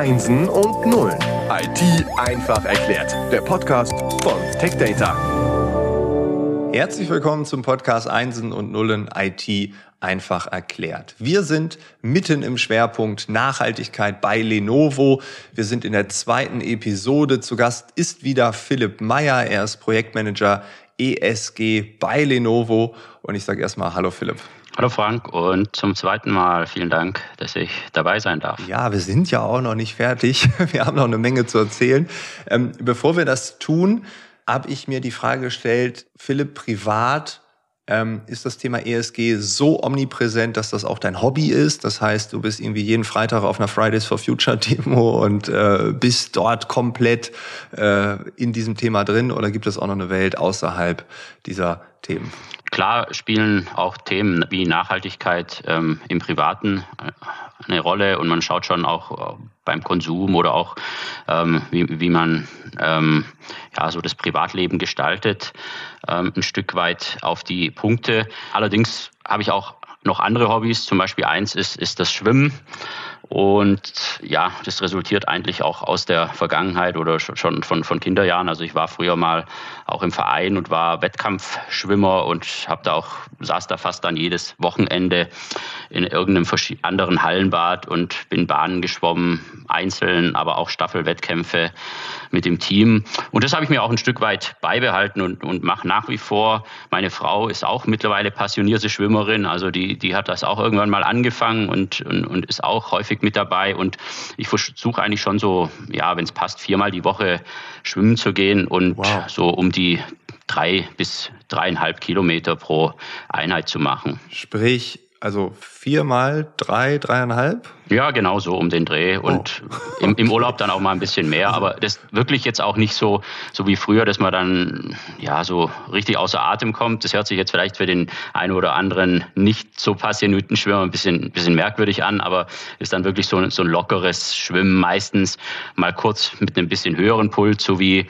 Einsen und Nullen. IT einfach erklärt. Der Podcast von TechData. Herzlich willkommen zum Podcast Einsen und Nullen IT einfach erklärt. Wir sind mitten im Schwerpunkt Nachhaltigkeit bei Lenovo. Wir sind in der zweiten Episode. Zu Gast ist wieder Philipp Meyer. Er ist Projektmanager ESG bei Lenovo. Und ich sage erstmal Hallo Philipp. Hallo Frank und zum zweiten Mal vielen Dank, dass ich dabei sein darf. Ja, wir sind ja auch noch nicht fertig. Wir haben noch eine Menge zu erzählen. Ähm, bevor wir das tun, habe ich mir die Frage gestellt, Philipp, privat ähm, ist das Thema ESG so omnipräsent, dass das auch dein Hobby ist. Das heißt, du bist irgendwie jeden Freitag auf einer Fridays for Future Demo und äh, bist dort komplett äh, in diesem Thema drin oder gibt es auch noch eine Welt außerhalb dieser Themen? Klar spielen auch Themen wie Nachhaltigkeit ähm, im Privaten äh, eine Rolle und man schaut schon auch äh, beim Konsum oder auch ähm, wie, wie man ähm, ja, so das Privatleben gestaltet, ähm, ein Stück weit auf die Punkte. Allerdings habe ich auch noch andere Hobbys. Zum Beispiel eins ist, ist das Schwimmen. Und ja, das resultiert eigentlich auch aus der Vergangenheit oder schon von, von Kinderjahren. Also ich war früher mal auch im Verein und war Wettkampfschwimmer und habe da auch saß da fast dann jedes Wochenende in irgendeinem anderen Hallenbad und bin Bahnen geschwommen, einzeln, aber auch Staffelwettkämpfe mit dem Team. Und das habe ich mir auch ein Stück weit beibehalten und, und mache nach wie vor. Meine Frau ist auch mittlerweile passionierte Schwimmerin, also die, die hat das auch irgendwann mal angefangen und, und, und ist auch häufig mit dabei. Und ich versuche eigentlich schon so, ja, wenn es passt, viermal die Woche schwimmen zu gehen und wow. so um die drei bis dreieinhalb Kilometer pro Einheit zu machen. Sprich, also viermal drei, dreieinhalb? Ja, genau so um den Dreh. Und oh. im, im, Urlaub dann auch mal ein bisschen mehr. Aber das wirklich jetzt auch nicht so, so wie früher, dass man dann ja so richtig außer Atem kommt. Das hört sich jetzt vielleicht für den einen oder anderen nicht so passionierten Schwimmer ein bisschen, ein bisschen merkwürdig an, aber ist dann wirklich so, so ein lockeres Schwimmen meistens mal kurz mit einem bisschen höheren Puls, so wie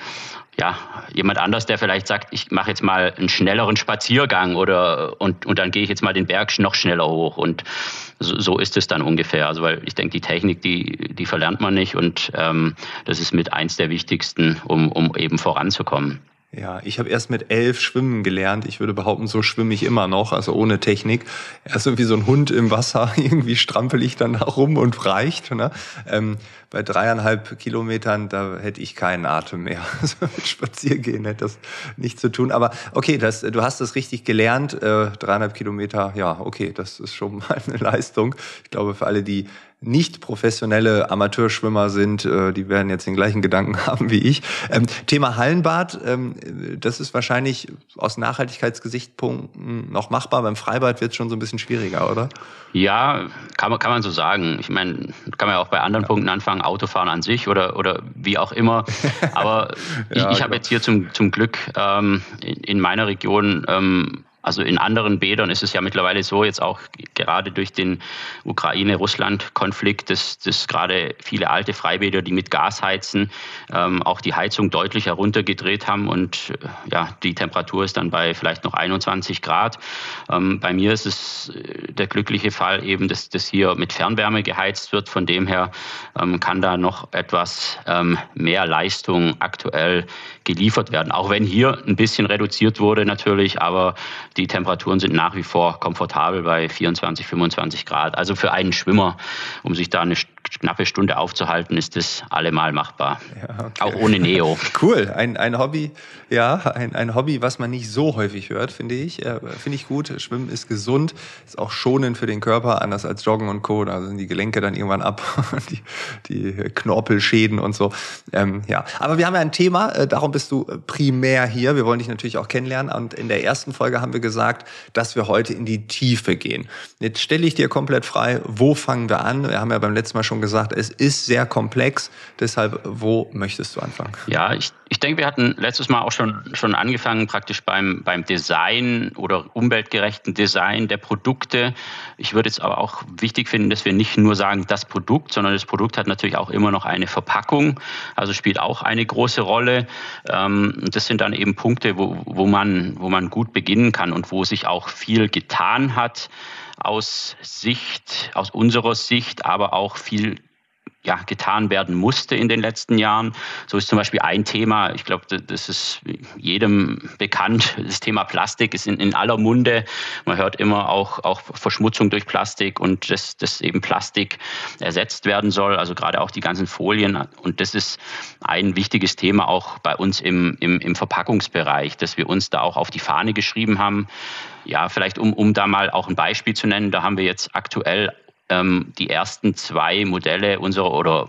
ja, jemand anders, der vielleicht sagt, ich mache jetzt mal einen schnelleren Spaziergang oder und, und dann gehe ich jetzt mal den Berg noch schneller hoch. Und so, so ist es dann ungefähr. Also weil ich denke, die Technik, die, die verlernt man nicht und ähm, das ist mit eins der wichtigsten, um, um eben voranzukommen. Ja, ich habe erst mit elf schwimmen gelernt. Ich würde behaupten, so schwimme ich immer noch, also ohne Technik. Erst irgendwie so ein Hund im Wasser, irgendwie strampel ich dann da rum und reicht. Ne? Ähm, bei dreieinhalb Kilometern, da hätte ich keinen Atem mehr. Also mit Spaziergehen hätte das nichts zu tun. Aber okay, das, du hast das richtig gelernt. Äh, dreieinhalb Kilometer, ja, okay, das ist schon mal eine Leistung. Ich glaube, für alle, die nicht professionelle Amateurschwimmer sind, äh, die werden jetzt den gleichen Gedanken haben wie ich. Ähm, Thema Hallenbad, ähm, das ist wahrscheinlich aus Nachhaltigkeitsgesichtspunkten noch machbar. Beim Freibad wird es schon so ein bisschen schwieriger, oder? Ja, kann man, kann man so sagen. Ich meine, kann man ja auch bei anderen ja. Punkten anfangen, Autofahren an sich oder, oder wie auch immer. Aber ja, ich, ich habe jetzt hier zum, zum Glück ähm, in, in meiner Region ähm, also in anderen Bädern ist es ja mittlerweile so, jetzt auch gerade durch den Ukraine-Russland-Konflikt, dass, dass gerade viele alte Freibäder, die mit Gas heizen, ähm, auch die Heizung deutlich heruntergedreht haben und äh, ja, die Temperatur ist dann bei vielleicht noch 21 Grad. Ähm, bei mir ist es äh, der glückliche Fall eben, dass das hier mit Fernwärme geheizt wird. Von dem her ähm, kann da noch etwas ähm, mehr Leistung aktuell geliefert werden. Auch wenn hier ein bisschen reduziert wurde natürlich, aber die Temperaturen sind nach wie vor komfortabel bei 24, 25 Grad. Also für einen Schwimmer, um sich da eine knappe Stunde aufzuhalten, ist das allemal machbar. Ja, okay. Auch ohne Neo. Cool, ein, ein Hobby, ja, ein, ein Hobby, was man nicht so häufig hört, finde ich. Äh, finde ich gut. Schwimmen ist gesund, ist auch schonend für den Körper, anders als Joggen und Co. Da sind die Gelenke dann irgendwann ab, die, die Knorpelschäden und so. Ähm, ja, aber wir haben ja ein Thema, äh, darum bist du primär hier. Wir wollen dich natürlich auch kennenlernen. Und in der ersten Folge haben wir gesagt, dass wir heute in die Tiefe gehen. Jetzt stelle ich dir komplett frei, wo fangen wir an? Wir haben ja beim letzten Mal schon gesagt, es ist sehr komplex. Deshalb, wo möchtest du anfangen? Ja, ich, ich denke, wir hatten letztes Mal auch schon, schon angefangen, praktisch beim, beim Design oder umweltgerechten Design der Produkte. Ich würde jetzt aber auch wichtig finden, dass wir nicht nur sagen, das Produkt, sondern das Produkt hat natürlich auch immer noch eine Verpackung, also spielt auch eine große Rolle. Ähm, das sind dann eben Punkte, wo, wo, man, wo man gut beginnen kann und wo sich auch viel getan hat aus Sicht, aus unserer Sicht, aber auch viel ja, getan werden musste in den letzten Jahren. So ist zum Beispiel ein Thema, ich glaube, das ist jedem bekannt, das Thema Plastik ist in, in aller Munde. Man hört immer auch, auch Verschmutzung durch Plastik und dass, dass eben Plastik ersetzt werden soll, also gerade auch die ganzen Folien. Und das ist ein wichtiges Thema auch bei uns im, im, im Verpackungsbereich, dass wir uns da auch auf die Fahne geschrieben haben. Ja, vielleicht um, um da mal auch ein Beispiel zu nennen, da haben wir jetzt aktuell ähm, die ersten zwei Modelle unserer oder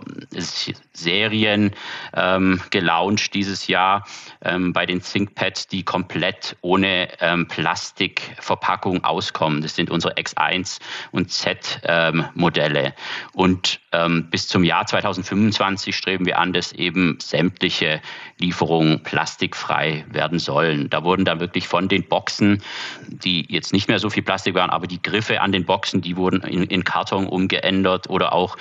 Serien ähm, gelauncht dieses Jahr ähm, bei den ThinkPads, die komplett ohne ähm, Plastikverpackung auskommen. Das sind unsere X1 und Z ähm. Und ähm, bis zum Jahr 2025 streben wir an, dass eben sämtliche Lieferungen plastikfrei werden sollen. Da wurden dann wirklich von den Boxen, die jetzt nicht mehr so viel Plastik waren, aber die Griffe an den Boxen, die wurden in, in Karton umgeändert oder auch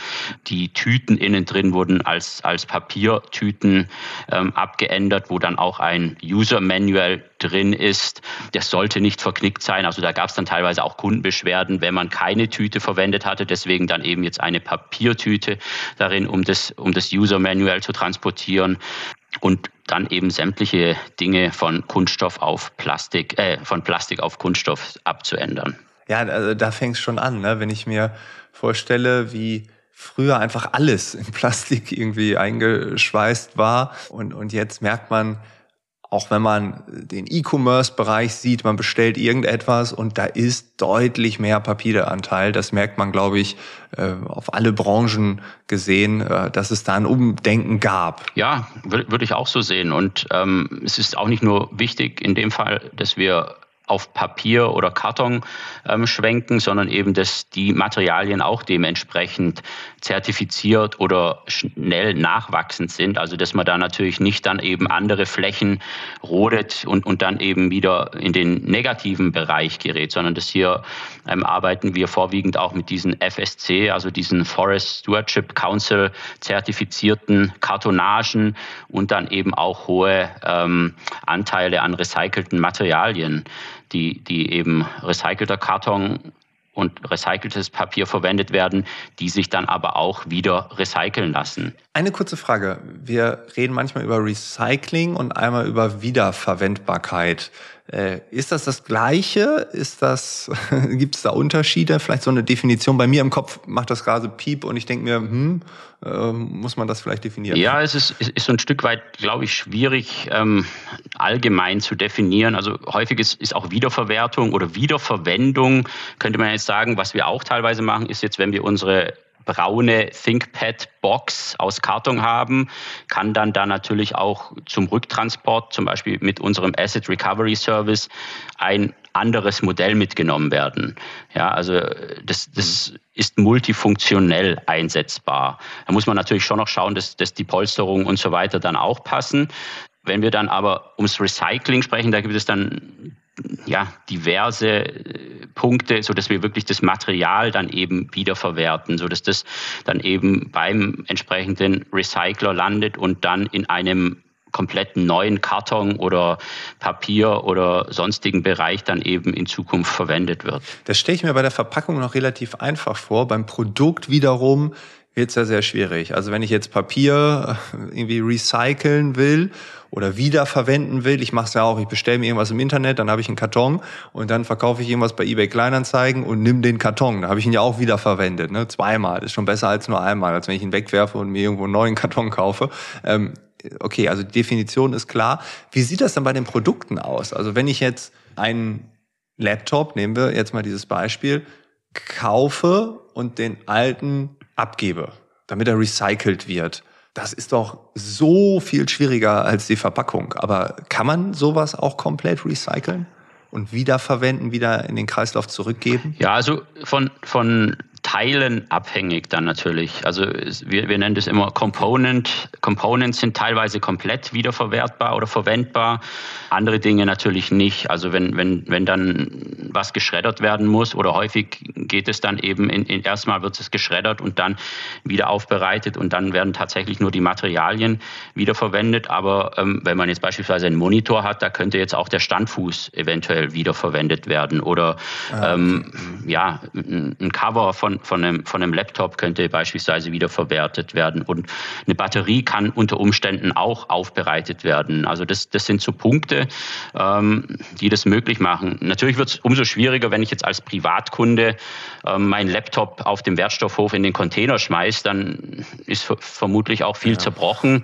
die Tüten innen drin wurden als, als Papiertüten ähm, abgeändert, wo dann auch ein User Manual drin ist. Das sollte nicht verknickt sein. Also da gab es dann teilweise auch Kundenbeschwerden, wenn man keine Tüte verwendet hatte. Deswegen dann eben jetzt eine Papiertüte darin, um das, um das User Manual zu transportieren und dann eben sämtliche Dinge von Kunststoff auf Plastik, äh, von Plastik auf Kunststoff abzuändern. Ja, also da fängt es schon an, ne? wenn ich mir vorstelle, wie früher einfach alles in Plastik irgendwie eingeschweißt war und, und jetzt merkt man, auch wenn man den E-Commerce-Bereich sieht, man bestellt irgendetwas und da ist deutlich mehr Papieranteil. Das merkt man, glaube ich, äh, auf alle Branchen gesehen, äh, dass es da ein Umdenken gab. Ja, würde ich auch so sehen. Und ähm, es ist auch nicht nur wichtig in dem Fall, dass wir auf Papier oder Karton ähm, schwenken, sondern eben, dass die Materialien auch dementsprechend zertifiziert oder schnell nachwachsend sind. Also dass man da natürlich nicht dann eben andere Flächen rodet und, und dann eben wieder in den negativen Bereich gerät, sondern dass hier ähm, arbeiten wir vorwiegend auch mit diesen FSC, also diesen Forest Stewardship Council zertifizierten Kartonagen und dann eben auch hohe ähm, Anteile an recycelten Materialien die, die eben recycelter Karton und recyceltes Papier verwendet werden, die sich dann aber auch wieder recyceln lassen. Eine kurze Frage. Wir reden manchmal über Recycling und einmal über Wiederverwendbarkeit. Äh, ist das das Gleiche? Ist das, gibt es da Unterschiede? Vielleicht so eine Definition. Bei mir im Kopf macht das gerade Piep und ich denke mir, hm, äh, muss man das vielleicht definieren? Ja, es ist, ist so ein Stück weit, glaube ich, schwierig ähm, allgemein zu definieren. Also häufig ist, ist auch Wiederverwertung oder Wiederverwendung, könnte man jetzt sagen, was wir auch teilweise machen, ist jetzt, wenn wir unsere braune ThinkPad-Box aus Karton haben, kann dann da natürlich auch zum Rücktransport, zum Beispiel mit unserem Asset Recovery Service, ein anderes Modell mitgenommen werden. Ja, also das, das ist multifunktionell einsetzbar. Da muss man natürlich schon noch schauen, dass, dass die Polsterung und so weiter dann auch passen. Wenn wir dann aber ums Recycling sprechen, da gibt es dann ja, diverse äh, Punkte, so dass wir wirklich das Material dann eben wiederverwerten, so dass das dann eben beim entsprechenden Recycler landet und dann in einem kompletten neuen Karton oder Papier oder sonstigen Bereich dann eben in Zukunft verwendet wird. Das stelle ich mir bei der Verpackung noch relativ einfach vor. Beim Produkt wiederum wird es ja sehr schwierig. Also wenn ich jetzt Papier äh, irgendwie recyceln will oder wiederverwenden will, ich mache es ja auch, ich bestelle mir irgendwas im Internet, dann habe ich einen Karton und dann verkaufe ich irgendwas bei eBay Kleinanzeigen und nimm den Karton. Da habe ich ihn ja auch wiederverwendet, ne? zweimal. Ist schon besser als nur einmal, als wenn ich ihn wegwerfe und mir irgendwo einen neuen Karton kaufe. Ähm, okay, also die Definition ist klar. Wie sieht das dann bei den Produkten aus? Also wenn ich jetzt einen Laptop, nehmen wir jetzt mal dieses Beispiel, kaufe und den alten abgebe, damit er recycelt wird. Das ist doch so viel schwieriger als die Verpackung. Aber kann man sowas auch komplett recyceln? und wiederverwenden, wieder in den Kreislauf zurückgeben? Ja, also von, von Teilen abhängig dann natürlich. Also wir, wir nennen das immer Component. Components sind teilweise komplett wiederverwertbar oder verwendbar, andere Dinge natürlich nicht. Also wenn, wenn, wenn dann was geschreddert werden muss oder häufig geht es dann eben in, in erstmal wird es geschreddert und dann wieder aufbereitet und dann werden tatsächlich nur die Materialien wiederverwendet. Aber ähm, wenn man jetzt beispielsweise einen Monitor hat, da könnte jetzt auch der Standfuß eventuell wiederverwendet werden oder ah, ähm, ja, ein Cover von von, einem, von einem Laptop könnte beispielsweise wiederverwertet werden und eine Batterie kann unter Umständen auch aufbereitet werden. Also das, das sind so Punkte, ähm, die das möglich machen. Natürlich wird es umso schwieriger, wenn ich jetzt als Privatkunde ähm, meinen Laptop auf dem Wertstoffhof in den Container schmeiße, dann ist vermutlich auch viel ja. zerbrochen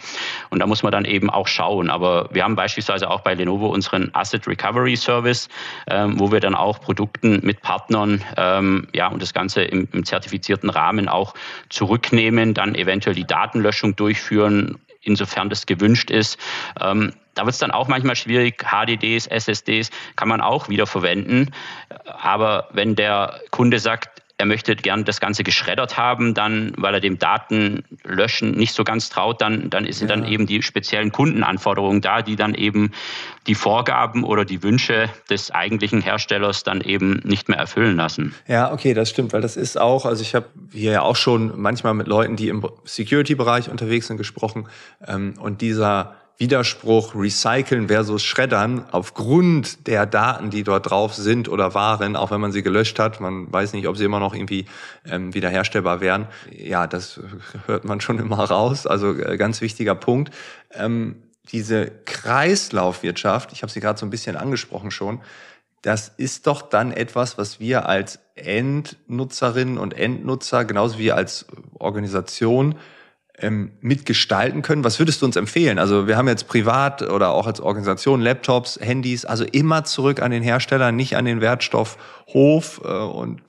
und da muss man dann eben auch schauen. Aber wir haben beispielsweise auch bei Lenovo unseren Asset Recovery Service, ähm, wo wir dann auch Produkten mit Partnern ähm, ja, und das Ganze im, im zertifizierten Rahmen auch zurücknehmen, dann eventuell die Datenlöschung durchführen, insofern das gewünscht ist. Ähm, da wird es dann auch manchmal schwierig. HDDs, SSDs kann man auch wieder verwenden. Aber wenn der Kunde sagt, er möchte gern das Ganze geschreddert haben, dann, weil er dem Datenlöschen nicht so ganz traut, dann, dann sind ja. dann eben die speziellen Kundenanforderungen da, die dann eben die Vorgaben oder die Wünsche des eigentlichen Herstellers dann eben nicht mehr erfüllen lassen. Ja, okay, das stimmt, weil das ist auch, also ich habe hier ja auch schon manchmal mit Leuten, die im Security-Bereich unterwegs sind, gesprochen ähm, und dieser Widerspruch recyceln versus schreddern aufgrund der Daten, die dort drauf sind oder waren, auch wenn man sie gelöscht hat. Man weiß nicht, ob sie immer noch irgendwie ähm, wiederherstellbar wären. Ja, das hört man schon immer raus. Also äh, ganz wichtiger Punkt. Ähm, diese Kreislaufwirtschaft, ich habe sie gerade so ein bisschen angesprochen schon, das ist doch dann etwas, was wir als Endnutzerinnen und Endnutzer, genauso wie als Organisation, ähm, mitgestalten können. Was würdest du uns empfehlen? Also wir haben jetzt privat oder auch als Organisation Laptops, Handys, also immer zurück an den Hersteller, nicht an den Wertstoffhof äh, und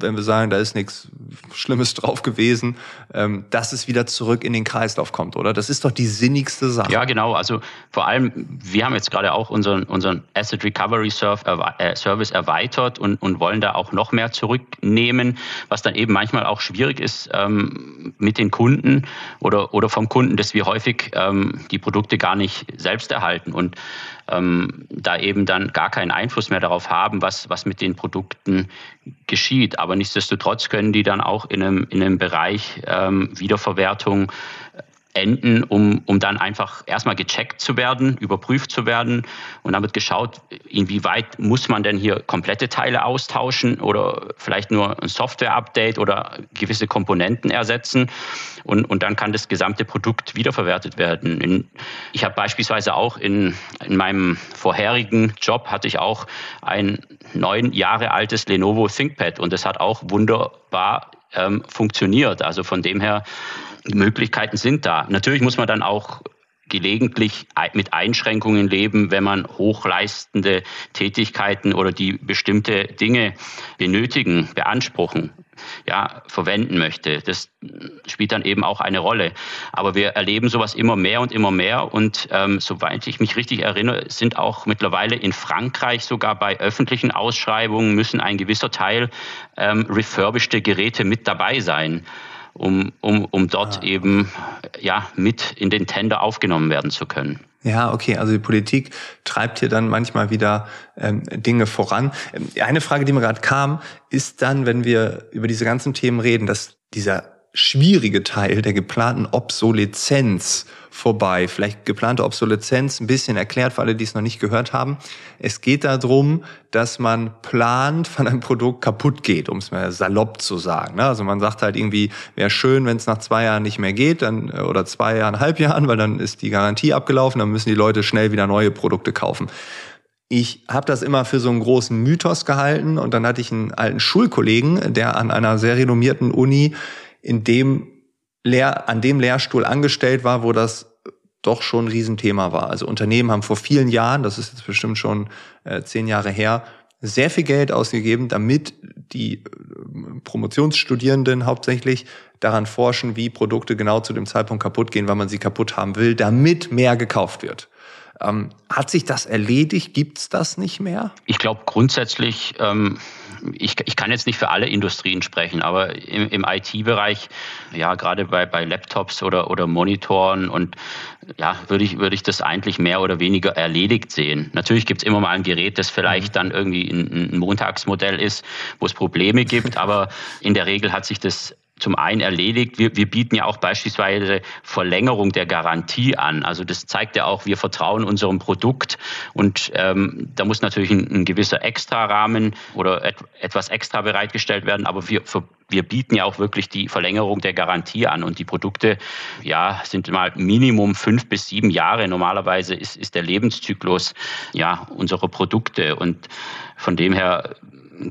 wenn wir sagen, da ist nichts Schlimmes drauf gewesen, ähm, dass es wieder zurück in den Kreislauf kommt, oder? Das ist doch die sinnigste Sache. Ja, genau. Also vor allem, wir haben jetzt gerade auch unseren, unseren Asset Recovery äh, Service erweitert und, und wollen da auch noch mehr zurücknehmen, was dann eben manchmal auch schwierig ist ähm, mit den Kunden oder, oder vom Kunden, dass wir häufig ähm, die Produkte gar nicht selbst erhalten. Und ähm, da eben dann gar keinen Einfluss mehr darauf haben, was, was mit den Produkten geschieht. Aber nichtsdestotrotz können die dann auch in einem, in einem Bereich ähm, Wiederverwertung enden, um, um dann einfach erstmal gecheckt zu werden, überprüft zu werden. Und dann wird geschaut, inwieweit muss man denn hier komplette Teile austauschen oder vielleicht nur ein Software-Update oder gewisse Komponenten ersetzen. Und, und dann kann das gesamte Produkt wiederverwertet werden. In, ich habe beispielsweise auch in, in meinem vorherigen Job hatte ich auch ein neun Jahre altes Lenovo ThinkPad und das hat auch wunderbar ähm, funktioniert. Also von dem her Möglichkeiten sind da. Natürlich muss man dann auch gelegentlich mit Einschränkungen leben, wenn man hochleistende Tätigkeiten oder die bestimmte Dinge benötigen, beanspruchen, ja, verwenden möchte. Das spielt dann eben auch eine Rolle. Aber wir erleben sowas immer mehr und immer mehr. Und ähm, soweit ich mich richtig erinnere, sind auch mittlerweile in Frankreich sogar bei öffentlichen Ausschreibungen müssen ein gewisser Teil ähm, refurbischte Geräte mit dabei sein um, um, um dort ah. eben ja, mit in den Tender aufgenommen werden zu können. Ja, okay. Also die Politik treibt hier dann manchmal wieder ähm, Dinge voran. Ähm, eine Frage, die mir gerade kam, ist dann, wenn wir über diese ganzen Themen reden, dass dieser schwierige Teil der geplanten Obsoleszenz vorbei. Vielleicht geplante Obsoleszenz ein bisschen erklärt für alle, die es noch nicht gehört haben. Es geht darum, dass man plant, wann ein Produkt kaputt geht, um es mal salopp zu sagen. Ne? Also man sagt halt irgendwie, wäre schön, wenn es nach zwei Jahren nicht mehr geht, dann äh, oder zwei Jahren, halb Jahren, weil dann ist die Garantie abgelaufen, dann müssen die Leute schnell wieder neue Produkte kaufen. Ich habe das immer für so einen großen Mythos gehalten und dann hatte ich einen alten Schulkollegen, der an einer sehr renommierten Uni in dem Lehr an dem Lehrstuhl angestellt war, wo das doch schon ein Riesenthema war. Also Unternehmen haben vor vielen Jahren, das ist jetzt bestimmt schon äh, zehn Jahre her, sehr viel Geld ausgegeben, damit die äh, Promotionsstudierenden hauptsächlich daran forschen, wie Produkte genau zu dem Zeitpunkt kaputt gehen, weil man sie kaputt haben will, damit mehr gekauft wird. Ähm, hat sich das erledigt? Gibt's das nicht mehr? Ich glaube grundsätzlich, ähm, ich, ich kann jetzt nicht für alle Industrien sprechen, aber im, im IT-Bereich, ja, gerade bei, bei Laptops oder, oder Monitoren und ja, würde ich, würde ich das eigentlich mehr oder weniger erledigt sehen. Natürlich gibt es immer mal ein Gerät, das vielleicht mhm. dann irgendwie ein, ein Montagsmodell ist, wo es Probleme gibt, aber in der Regel hat sich das zum einen erledigt. Wir, wir bieten ja auch beispielsweise Verlängerung der Garantie an. Also das zeigt ja auch, wir vertrauen unserem Produkt und ähm, da muss natürlich ein, ein gewisser Extrarahmen oder et, etwas extra bereitgestellt werden, aber wir, für, wir bieten ja auch wirklich die Verlängerung der Garantie an und die Produkte ja, sind mal Minimum fünf bis sieben Jahre. Normalerweise ist, ist der Lebenszyklus ja, unserer Produkte und von dem her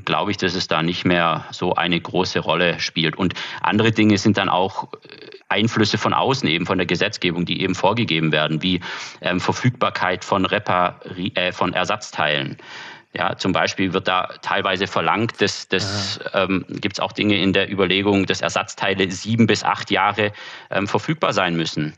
glaube ich, dass es da nicht mehr so eine große Rolle spielt. Und andere Dinge sind dann auch äh, Einflüsse von außen eben von der Gesetzgebung, die eben vorgegeben werden, wie ähm, Verfügbarkeit von, Repari äh, von Ersatzteilen. Ja, zum Beispiel wird da teilweise verlangt, dass, dass ähm, gibt es auch Dinge in der Überlegung, dass Ersatzteile sieben bis acht Jahre ähm, verfügbar sein müssen.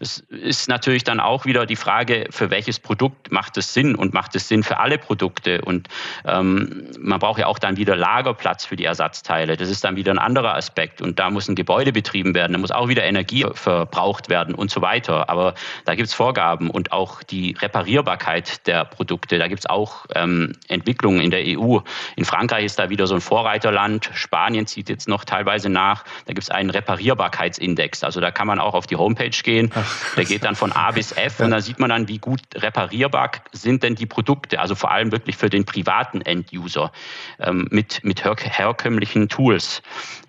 Es ist natürlich dann auch wieder die Frage, für welches Produkt macht es Sinn und macht es Sinn für alle Produkte. Und ähm, man braucht ja auch dann wieder Lagerplatz für die Ersatzteile. Das ist dann wieder ein anderer Aspekt. Und da muss ein Gebäude betrieben werden, da muss auch wieder Energie verbraucht werden und so weiter. Aber da gibt es Vorgaben und auch die Reparierbarkeit der Produkte. Da gibt es auch ähm, Entwicklungen in der EU. In Frankreich ist da wieder so ein Vorreiterland. Spanien zieht jetzt noch teilweise nach. Da gibt es einen Reparierbarkeitsindex. Also da kann man auch auf die Homepage gehen. Ach, der geht dann von A bis F ja. und da sieht man dann, wie gut reparierbar sind denn die Produkte. Also vor allem wirklich für den privaten End-User ähm, mit, mit her herkömmlichen Tools.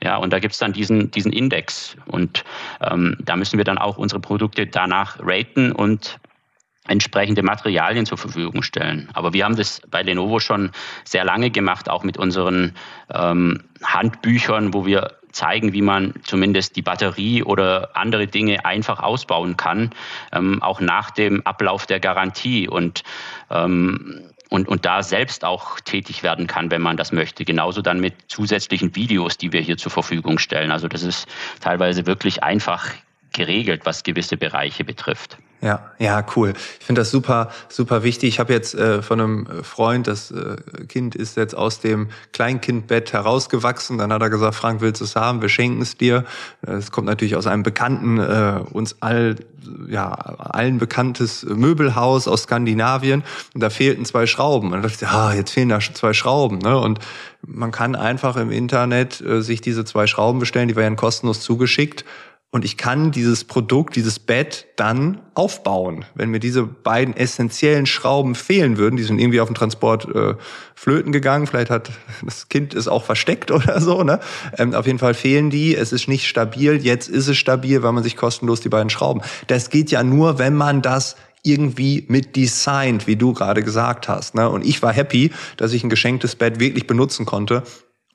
Ja, und da gibt es dann diesen, diesen Index. Und ähm, da müssen wir dann auch unsere Produkte danach raten und entsprechende Materialien zur Verfügung stellen. Aber wir haben das bei Lenovo schon sehr lange gemacht, auch mit unseren ähm, Handbüchern, wo wir zeigen, wie man zumindest die Batterie oder andere Dinge einfach ausbauen kann, ähm, auch nach dem Ablauf der Garantie und ähm, und, und da selbst auch tätig werden kann, wenn man das möchte. Genauso dann mit zusätzlichen Videos, die wir hier zur Verfügung stellen. Also das ist teilweise wirklich einfach geregelt, was gewisse Bereiche betrifft. Ja, ja, cool. Ich finde das super, super wichtig. Ich habe jetzt äh, von einem Freund, das äh, Kind ist jetzt aus dem Kleinkindbett herausgewachsen. Dann hat er gesagt, Frank, willst du es haben? Wir schenken es dir. Es kommt natürlich aus einem bekannten, äh, uns all, ja, allen bekanntes Möbelhaus aus Skandinavien. Und da fehlten zwei Schrauben. Und dann dachte ich, ah, jetzt fehlen da zwei Schrauben. Ne? Und man kann einfach im Internet äh, sich diese zwei Schrauben bestellen, die werden kostenlos zugeschickt und ich kann dieses Produkt, dieses Bett dann aufbauen. Wenn mir diese beiden essentiellen Schrauben fehlen würden, die sind irgendwie auf dem Transport äh, flöten gegangen, vielleicht hat das Kind es auch versteckt oder so, ne? Ähm, auf jeden Fall fehlen die, es ist nicht stabil, jetzt ist es stabil, weil man sich kostenlos die beiden Schrauben. Das geht ja nur, wenn man das irgendwie mit designt, wie du gerade gesagt hast. Ne? Und ich war happy, dass ich ein geschenktes Bett wirklich benutzen konnte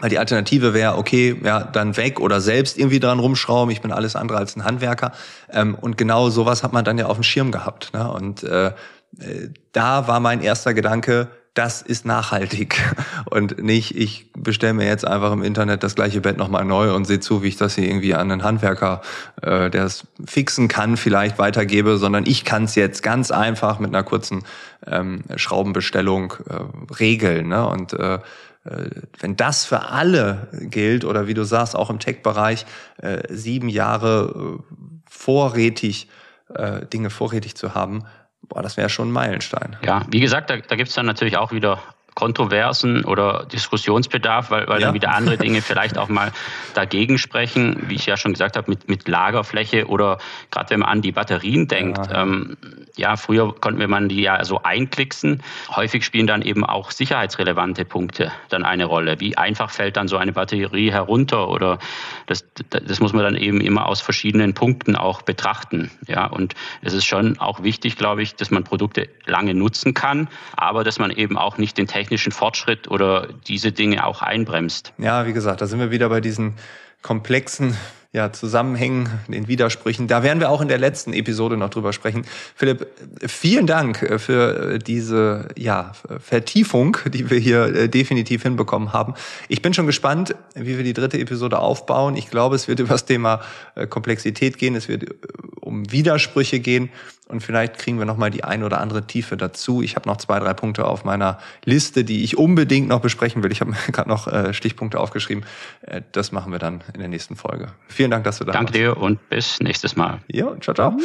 weil die Alternative wäre, okay, ja, dann weg oder selbst irgendwie dran rumschrauben. Ich bin alles andere als ein Handwerker. Ähm, und genau sowas hat man dann ja auf dem Schirm gehabt. Ne? Und äh, äh da war mein erster Gedanke, das ist nachhaltig und nicht, ich bestelle mir jetzt einfach im Internet das gleiche Bett nochmal neu und sehe zu, wie ich das hier irgendwie an einen Handwerker, äh, der es fixen kann, vielleicht weitergebe, sondern ich kann es jetzt ganz einfach mit einer kurzen ähm, Schraubenbestellung äh, regeln. Ne? Und äh, wenn das für alle gilt oder wie du sagst, auch im Tech-Bereich, äh, sieben Jahre äh, vorrätig, Dinge vorrätig zu haben, boah, das wäre schon ein Meilenstein. Ja, wie gesagt, da, da gibt es dann natürlich auch wieder Kontroversen oder Diskussionsbedarf, weil, weil ja. dann wieder andere Dinge vielleicht auch mal dagegen sprechen, wie ich ja schon gesagt habe, mit, mit Lagerfläche oder gerade wenn man an die Batterien denkt. Ja. Ähm, ja, früher konnten wir man die ja so einklicksen. Häufig spielen dann eben auch sicherheitsrelevante Punkte dann eine Rolle. Wie einfach fällt dann so eine Batterie herunter oder das, das muss man dann eben immer aus verschiedenen Punkten auch betrachten. Ja, und es ist schon auch wichtig, glaube ich, dass man Produkte lange nutzen kann, aber dass man eben auch nicht den technischen Fortschritt oder diese Dinge auch einbremst. Ja, wie gesagt, da sind wir wieder bei diesen komplexen ja, Zusammenhängen, den Widersprüchen. Da werden wir auch in der letzten Episode noch drüber sprechen. Philipp, vielen Dank äh, für äh, diese ja, Vertiefung, die wir hier äh, definitiv hinbekommen haben. Ich bin schon gespannt, wie wir die dritte Episode aufbauen. Ich glaube, es wird über das Thema Komplexität gehen, es wird um Widersprüche gehen und vielleicht kriegen wir noch mal die ein oder andere Tiefe dazu. Ich habe noch zwei, drei Punkte auf meiner Liste, die ich unbedingt noch besprechen will. Ich habe mir gerade noch äh, Stichpunkte aufgeschrieben. Äh, das machen wir dann in der nächsten Folge. Vielen Dank, dass du da Danke warst. Danke dir und bis nächstes Mal. Ja, ciao, ciao.